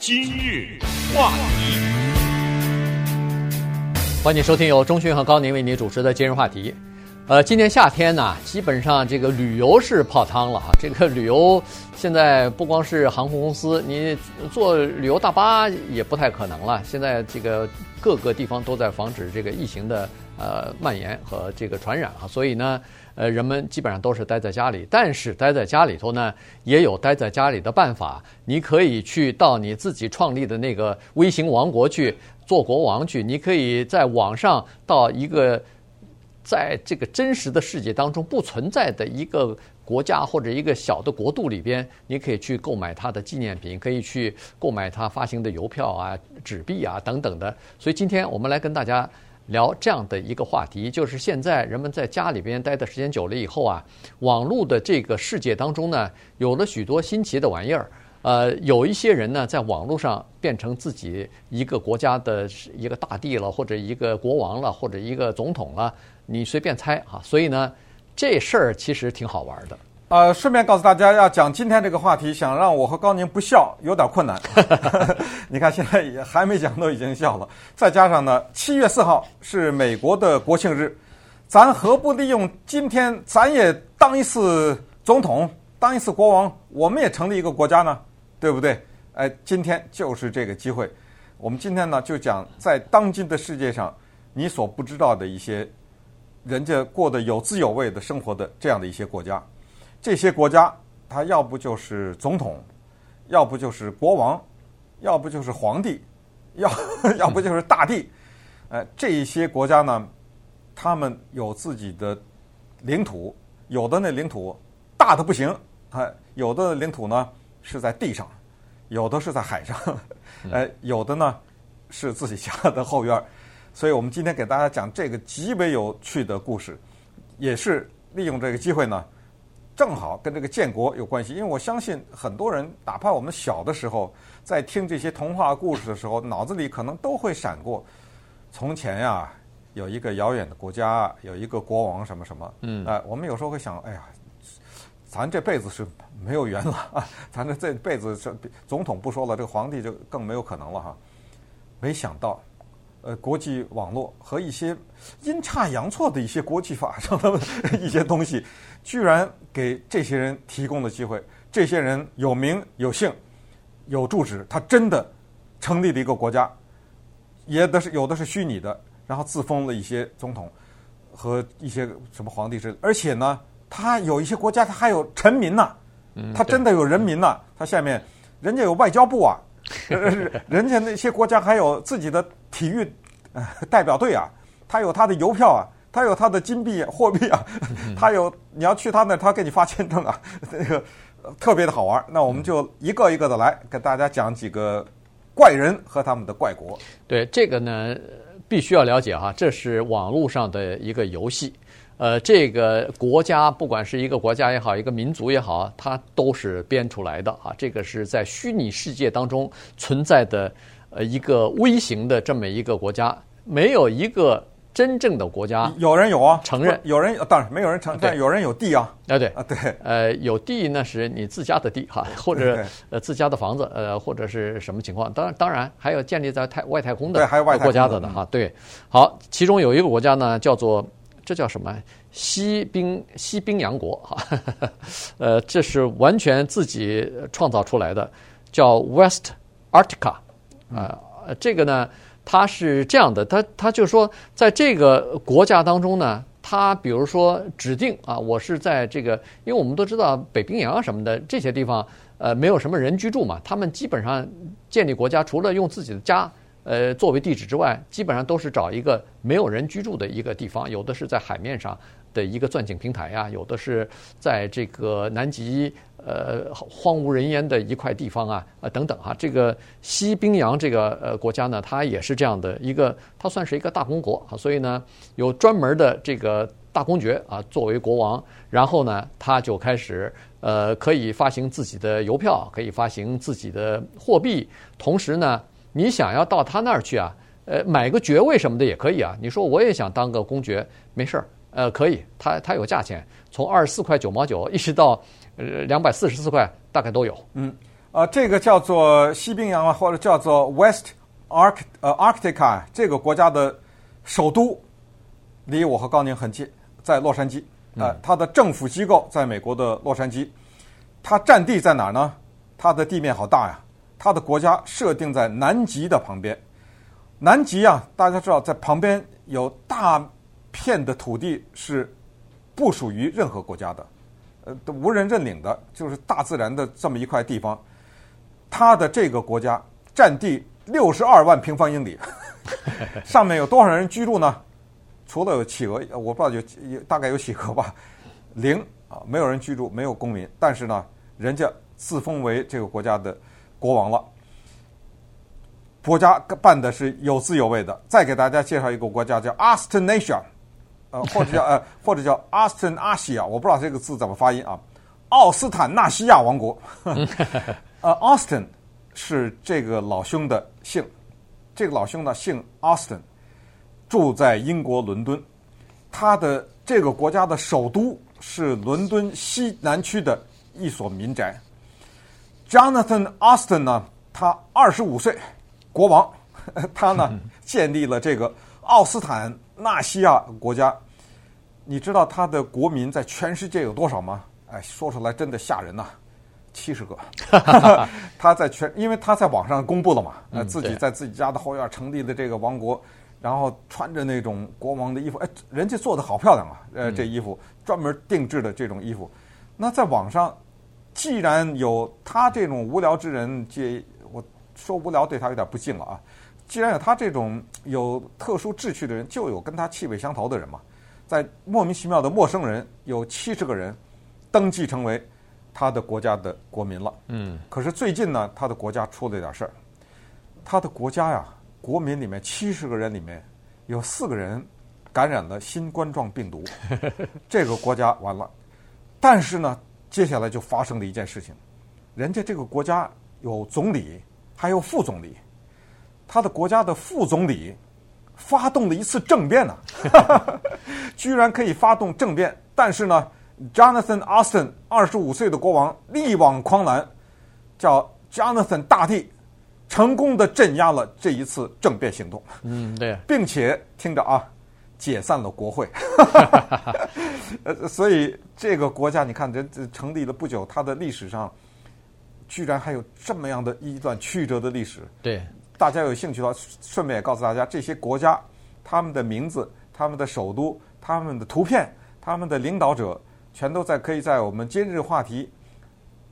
今日话题，欢迎收听由钟迅和高宁为您主持的今日话题。呃，今年夏天呢，基本上这个旅游是泡汤了哈。这个旅游现在不光是航空公司，你坐旅游大巴也不太可能了。现在这个各个地方都在防止这个疫情的呃蔓延和这个传染啊，所以呢，呃，人们基本上都是待在家里。但是待在家里头呢，也有待在家里的办法。你可以去到你自己创立的那个微型王国去做国王去，你可以在网上到一个。在这个真实的世界当中不存在的一个国家或者一个小的国度里边，你可以去购买它的纪念品，可以去购买它发行的邮票啊、纸币啊等等的。所以今天我们来跟大家聊这样的一个话题，就是现在人们在家里边待的时间久了以后啊，网络的这个世界当中呢，有了许多新奇的玩意儿。呃，有一些人呢，在网络上变成自己一个国家的一个大帝了，或者一个国王了，或者一个总统了，你随便猜啊。所以呢，这事儿其实挺好玩的。呃，顺便告诉大家，要讲今天这个话题，想让我和高宁不笑有点困难。你看，现在也还没讲，都已经笑了。再加上呢，七月四号是美国的国庆日，咱何不利用今天，咱也当一次总统，当一次国王，我们也成立一个国家呢？对不对？哎，今天就是这个机会。我们今天呢，就讲在当今的世界上，你所不知道的一些人家过得有滋有味的生活的这样的一些国家。这些国家，他要不就是总统，要不就是国王，要不就是皇帝，要 要不就是大帝。哎，这一些国家呢，他们有自己的领土，有的那领土大的不行，哎，有的领土呢。是在地上，有的是在海上，哎，有的呢是自己家的后院，所以我们今天给大家讲这个极为有趣的故事，也是利用这个机会呢，正好跟这个建国有关系。因为我相信很多人，哪怕我们小的时候在听这些童话故事的时候，脑子里可能都会闪过，从前呀有一个遥远的国家，有一个国王什么什么，嗯，哎，我们有时候会想，哎呀。咱这辈子是没有缘了啊！咱这这辈子是总统不说了，这个皇帝就更没有可能了哈。没想到，呃，国际网络和一些阴差阳错的一些国际法上的 一些东西，居然给这些人提供了机会。这些人有名有姓，有住址，他真的成立了一个国家，也的是有的是虚拟的，然后自封了一些总统和一些什么皇帝之类，而且呢。他有一些国家，他还有臣民呐，他真的有人民呐。他下面人家有外交部啊，人家那些国家还有自己的体育代表队啊，他有他的邮票啊，他有他的金币货币啊，他有你要去他那，他给你发签证啊，那个特别的好玩。那我们就一个一个的来跟大家讲几个怪人和他们的怪国。对这个呢，必须要了解哈，这是网络上的一个游戏。呃，这个国家不管是一个国家也好，一个民族也好，它都是编出来的啊。这个是在虚拟世界当中存在的呃一个微型的这么一个国家，没有一个真正的国家。有人有啊，承认有人当然没有人承认，但有人有地啊。啊对啊对，呃有地那是你自家的地哈，或者呃自家的房子呃或者是什么情况？当然当然还有建立在太外太空的，对，还有外太空国家的呢哈。对，好，其中有一个国家呢叫做。这叫什么？西冰西冰洋国哈，呃，这是完全自己创造出来的，叫 West Arctica 啊。这个呢，它是这样的，它它就是说，在这个国家当中呢，它比如说指定啊，我是在这个，因为我们都知道北冰洋什么的这些地方，呃，没有什么人居住嘛，他们基本上建立国家，除了用自己的家。呃，作为地址之外，基本上都是找一个没有人居住的一个地方，有的是在海面上的一个钻井平台呀，有的是在这个南极呃荒无人烟的一块地方啊，啊等等哈。这个西冰洋这个呃国家呢，它也是这样的一个，它算是一个大公国啊，所以呢有专门的这个大公爵啊作为国王，然后呢他就开始呃可以发行自己的邮票，可以发行自己的货币，同时呢。你想要到他那儿去啊？呃，买个爵位什么的也可以啊。你说我也想当个公爵，没事儿，呃，可以，他他有价钱，从二十四块九毛九一直到呃两百四十四块，大概都有。嗯，呃，这个叫做西冰洋啊，或者叫做 West Arc 呃 Arctica 这个国家的首都离我和高宁很近，在洛杉矶。呃，它的政府机构在美国的洛杉矶。它占地在哪儿呢？它的地面好大呀！它的国家设定在南极的旁边。南极啊，大家知道，在旁边有大片的土地是不属于任何国家的，呃，无人认领的，就是大自然的这么一块地方。它的这个国家占地六十二万平方英里，上面有多少人居住呢？除了有企鹅，我不知道有有大概有企鹅吧，零。啊，没有人居住，没有公民，但是呢，人家自封为这个国家的国王了。国家办的是有滋有味的。再给大家介绍一个国家，叫 Austin Asia，呃，或者叫呃，或者叫 Australasia，我不知道这个字怎么发音啊。奥斯坦纳西亚王国。呃，Austin 是这个老兄的姓，这个老兄呢姓 Austin，住在英国伦敦，他的这个国家的首都。是伦敦西南区的一所民宅。Jonathan Austin 呢，他二十五岁，国王，他呢 建立了这个奥斯坦纳西亚国家。你知道他的国民在全世界有多少吗？哎，说出来真的吓人呐，七十个。他在全，因为他在网上公布了嘛，呃，自己在自己家的后院成立的这个王国。然后穿着那种国王的衣服，哎，人家做的好漂亮啊！呃，这衣服专门定制的这种衣服。那在网上，既然有他这种无聊之人，这我说无聊对他有点不敬了啊。既然有他这种有特殊志趣的人，就有跟他气味相投的人嘛。在莫名其妙的陌生人有七十个人登记成为他的国家的国民了。嗯。可是最近呢，他的国家出了一点事儿，他的国家呀。国民里面七十个人里面，有四个人感染了新冠状病毒，这个国家完了。但是呢，接下来就发生了一件事情，人家这个国家有总理，还有副总理，他的国家的副总理发动了一次政变呢，居然可以发动政变。但是呢，Jonathan Austin 二十五岁的国王力挽狂澜，叫 Jonathan 大帝。成功的镇压了这一次政变行动，嗯，对，并且听着啊，解散了国会，呃，所以这个国家你看，这这成立了不久，它的历史上居然还有这么样的一段曲折的历史。对，大家有兴趣的话，顺便也告诉大家，这些国家他们的名字、他们的首都、他们的图片、他们的领导者，全都在可以在我们今日话题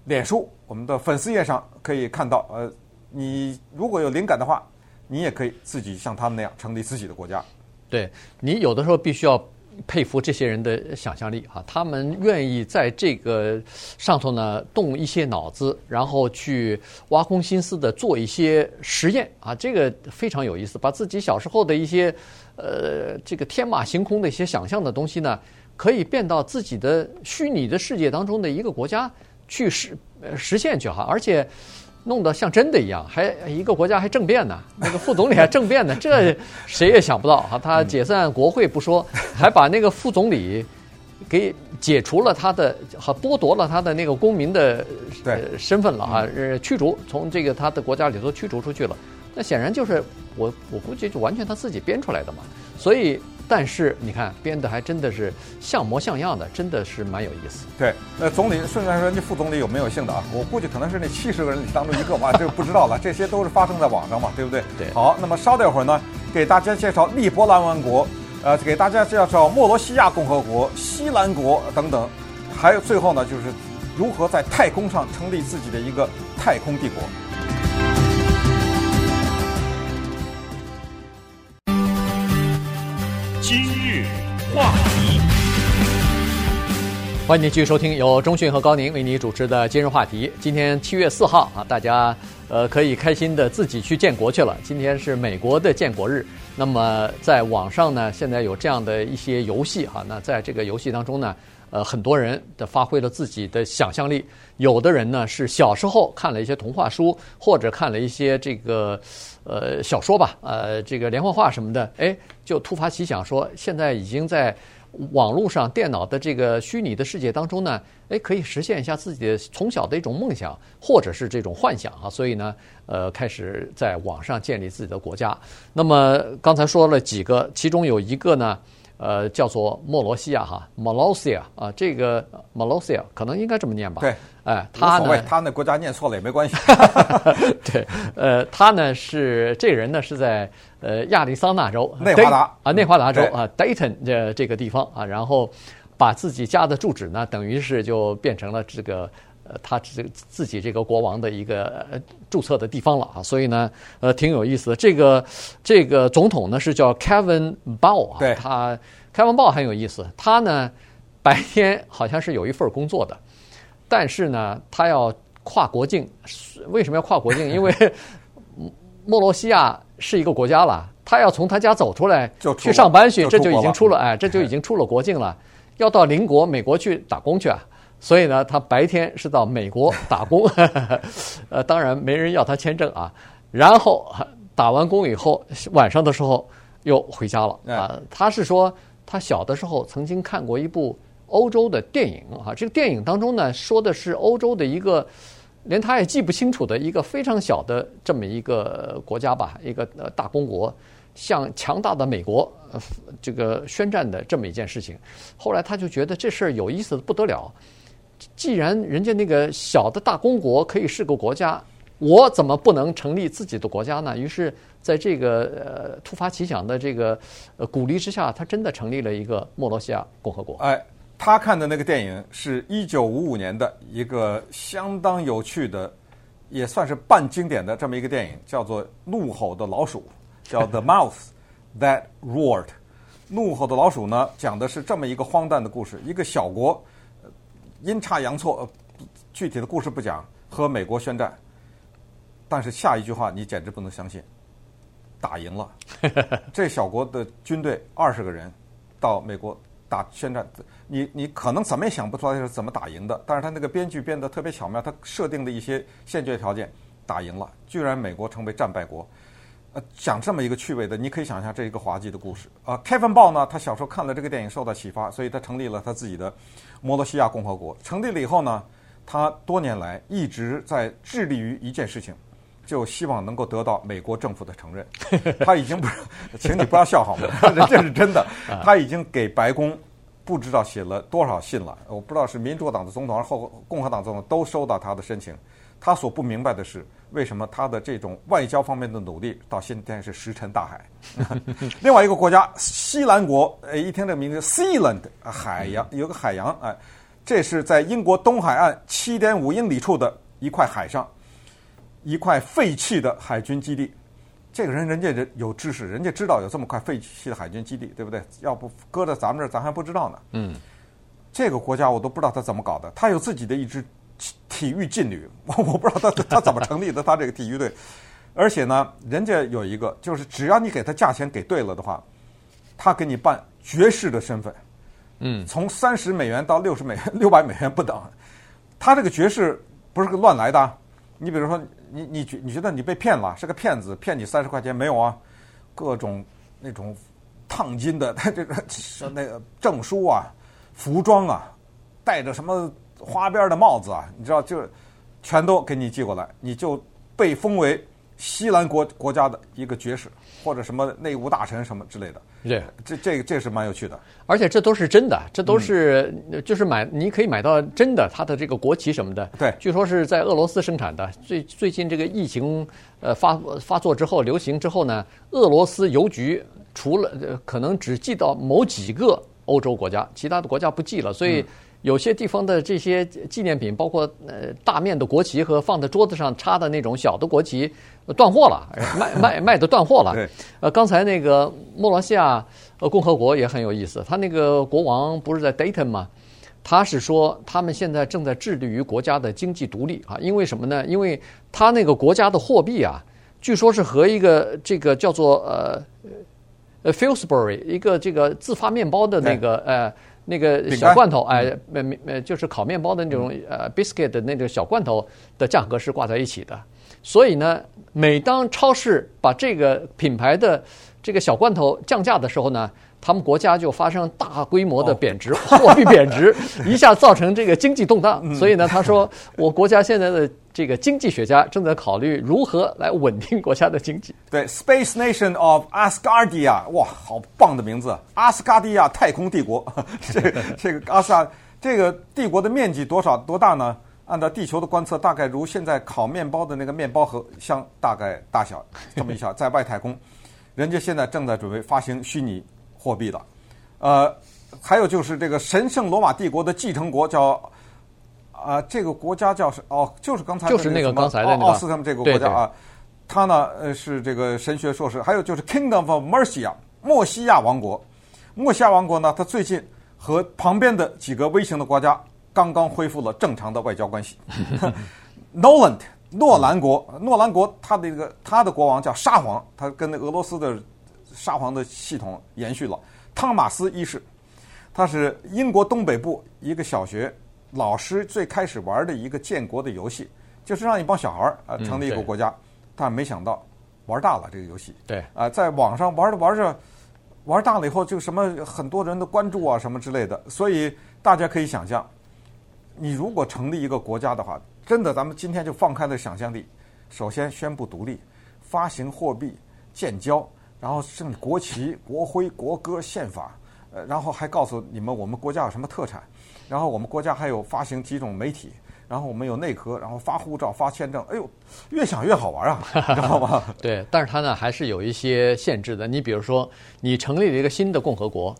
脸书我们的粉丝页上可以看到，呃。你如果有灵感的话，你也可以自己像他们那样成立自己的国家。对，你有的时候必须要佩服这些人的想象力啊，他们愿意在这个上头呢动一些脑子，然后去挖空心思的做一些实验啊，这个非常有意思。把自己小时候的一些呃这个天马行空的一些想象的东西呢，可以变到自己的虚拟的世界当中的一个国家去实实现去哈，而且。弄得像真的一样，还一个国家还政变呢，那个副总理还政变呢，这谁也想不到啊！他解散国会不说，还把那个副总理给解除了他的，和剥夺了他的那个公民的身份了啊，呃，驱逐从这个他的国家里头驱逐出去了。那显然就是我我估计就完全他自己编出来的嘛，所以。但是你看编的还真的是像模像样的，真的是蛮有意思。对，那总理顺便说，那副总理有没有姓的啊？我估计可能是那七十个人里当中一个吧，这个不知道了。这些都是发生在网上嘛，对不对？对。好，那么稍待会儿呢，给大家介绍利波兰王国，呃，给大家介绍莫罗西亚共和国、西兰国等等，还有最后呢，就是如何在太空上成立自己的一个太空帝国。今日话题，欢迎您继续收听由中讯和高宁为您主持的今日话题。今天七月四号啊，大家呃可以开心的自己去建国去了。今天是美国的建国日。那么在网上呢，现在有这样的一些游戏哈。那在这个游戏当中呢，呃，很多人的发挥了自己的想象力。有的人呢是小时候看了一些童话书，或者看了一些这个。呃，小说吧，呃，这个连环画什么的，哎，就突发奇想说，现在已经在网络上电脑的这个虚拟的世界当中呢，哎，可以实现一下自己的从小的一种梦想，或者是这种幻想啊。所以呢，呃，开始在网上建立自己的国家。那么刚才说了几个，其中有一个呢。呃，叫做莫罗西亚哈 （Malaysia） 啊，这个 Malaysia 可能应该这么念吧？对，哎，他呢，他那国家念错了也没关系。对，呃，他呢是这人呢是在呃亚利桑那州内华达啊，内华达州啊，Dayton 这这个地方啊，然后把自己家的住址呢，等于是就变成了这个。呃，他这个自己这个国王的一个注册的地方了啊，所以呢，呃，挺有意思的。这个这个总统呢是叫 Kevin Ball 啊，对，他 Kevin Ball 很有意思。他呢白天好像是有一份工作的，但是呢，他要跨国境。为什么要跨国境？因为 莫罗西亚是一个国家了，他要从他家走出来去上班去，这就已经出了哎，这就已经出了国境了，要到邻国美国去打工去啊。所以呢，他白天是到美国打工，呃，当然没人要他签证啊。然后打完工以后，晚上的时候又回家了啊。他是说，他小的时候曾经看过一部欧洲的电影啊，这个电影当中呢，说的是欧洲的一个连他也记不清楚的一个非常小的这么一个国家吧，一个呃大公国。向强大的美国，呃，这个宣战的这么一件事情，后来他就觉得这事儿有意思的不得了。既然人家那个小的大公国可以是个国家，我怎么不能成立自己的国家呢？于是，在这个呃突发奇想的这个呃鼓励之下，他真的成立了一个莫罗西亚共和国。哎，他看的那个电影是一九五五年的一个相当有趣的，也算是半经典的这么一个电影，叫做《怒吼的老鼠》。叫 The Mouse That Roared，怒吼的老鼠呢，讲的是这么一个荒诞的故事：一个小国阴差阳错，具体的故事不讲，和美国宣战。但是下一句话你简直不能相信，打赢了。这小国的军队二十个人到美国打宣战，你你可能怎么也想不出来是怎么打赢的。但是他那个编剧编得特别巧妙，他设定的一些先决条件，打赢了，居然美国成为战败国。呃，讲这么一个趣味的，你可以想象这一个滑稽的故事啊。Kevin Ball 呢，他小时候看了这个电影，受到启发，所以他成立了他自己的摩罗西亚共和国。成立了以后呢，他多年来一直在致力于一件事情，就希望能够得到美国政府的承认。他已经不是，请你不要笑好吗？这是真的。他已经给白宫不知道写了多少信了，我不知道是民主党的总统还是后共和党总统都收到他的申请。他所不明白的是，为什么他的这种外交方面的努力到现在是石沉大海？另外一个国家西兰国，呃，一听这个名字，Sealand，海洋有个海洋，哎，这是在英国东海岸七点五英里处的一块海上，一块废弃的海军基地。这个人人家人有知识，人家知道有这么块废弃的海军基地，对不对？要不搁在咱们这儿，咱还不知道呢。嗯，这个国家我都不知道他怎么搞的，他有自己的一支。体育劲旅，我 我不知道他他怎么成立的，他这个体育队，而且呢，人家有一个，就是只要你给他价钱给对了的话，他给你办爵士的身份，嗯，从三十美元到六十美元、六百美元不等，他这个爵士不是个乱来的，你比如说，你你觉你觉得你被骗了，是个骗子，骗你三十块钱没有啊？各种那种烫金的 这个那个证书啊，服装啊，带着什么？花边的帽子啊，你知道，就全都给你寄过来，你就被封为西兰国国家的一个爵士，或者什么内务大臣什么之类的。对，这这个这是蛮有趣的，而且这都是真的，这都是就是买你可以买到真的，它的这个国旗什么的。对，据说是在俄罗斯生产的。最最近这个疫情呃发发作之后流行之后呢，俄罗斯邮局除了可能只寄到某几个欧洲国家，其他的国家不寄了，所以。有些地方的这些纪念品，包括呃大面的国旗和放在桌子上插的那种小的国旗，断货了，卖 卖卖的断货了。对，呃，刚才那个莫罗西亚呃共和国也很有意思，他那个国王不是在 Dayton 吗？他是说他们现在正在致力于国家的经济独立啊，因为什么呢？因为他那个国家的货币啊，据说是和一个这个叫做呃呃，Fillsbury 一个这个自发面包的那个呃。那个小罐头，哎，面面就是烤面包的那种呃 biscuit 的那种小罐头的价格是挂在一起的，所以呢，每当超市把这个品牌的这个小罐头降价的时候呢，他们国家就发生大规模的贬值，货币贬值，一下造成这个经济动荡。所以呢，他说，我国家现在的这个经济学家正在考虑如何来稳定国家的经济。对，Space Nation of Asgardia，哇，好棒的名字，阿斯加迪亚太空帝国。这个这个阿斯加这个帝国的面积多少多大呢？按照地球的观测，大概如现在烤面包的那个面包盒箱大概大小，这么一小，在外太空，人家现在正在准备发行虚拟。货币的，呃，还有就是这个神圣罗马帝国的继承国叫啊、呃，这个国家叫是哦，就是刚才就是那个刚才的那个奥斯他们这个国家啊，他呢呃是这个神学硕士，还有就是 Kingdom of Mercia 莫西亚王国，莫西亚王国呢，他最近和旁边的几个微型的国家刚刚恢复了正常的外交关系。Noland 诺兰国，诺兰国他的这个他的国王叫沙皇，他跟那俄罗斯的。沙皇的系统延续了。汤马斯一世，他是英国东北部一个小学老师最开始玩的一个建国的游戏，就是让一帮小孩儿啊成立一个国家，但没想到玩大了这个游戏。对啊，在网上玩着玩着，玩大了以后就什么很多人的关注啊什么之类的，所以大家可以想象，你如果成立一个国家的话，真的咱们今天就放开了想象力，首先宣布独立，发行货币，建交。然后是国旗、国徽、国歌、宪法，呃，然后还告诉你们我们国家有什么特产，然后我们国家还有发行几种媒体，然后我们有内阁，然后发护照、发签证，哎呦，越想越好玩啊，知道吗？对，但是它呢还是有一些限制的。你比如说，你成立了一个新的共和国，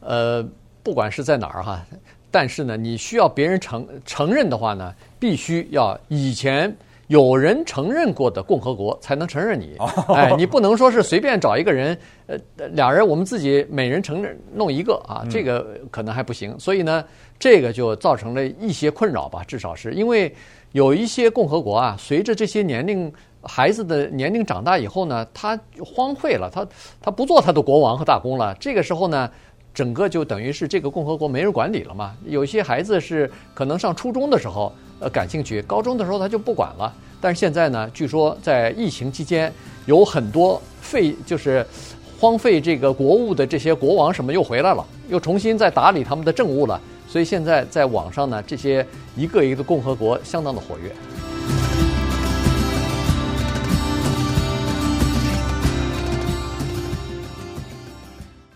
呃，不管是在哪儿哈，但是呢，你需要别人承承认的话呢，必须要以前。有人承认过的共和国才能承认你，哎，你不能说是随便找一个人，呃，俩人我们自己每人承认弄一个啊，这个可能还不行。所以呢，这个就造成了一些困扰吧，至少是因为有一些共和国啊，随着这些年龄孩子的年龄长大以后呢，他荒废了，他他不做他的国王和大公了。这个时候呢，整个就等于是这个共和国没人管理了嘛。有些孩子是可能上初中的时候。呃，感兴趣，高中的时候他就不管了。但是现在呢，据说在疫情期间，有很多废就是荒废这个国务的这些国王什么又回来了，又重新再打理他们的政务了。所以现在在网上呢，这些一个一个的共和国相当的活跃。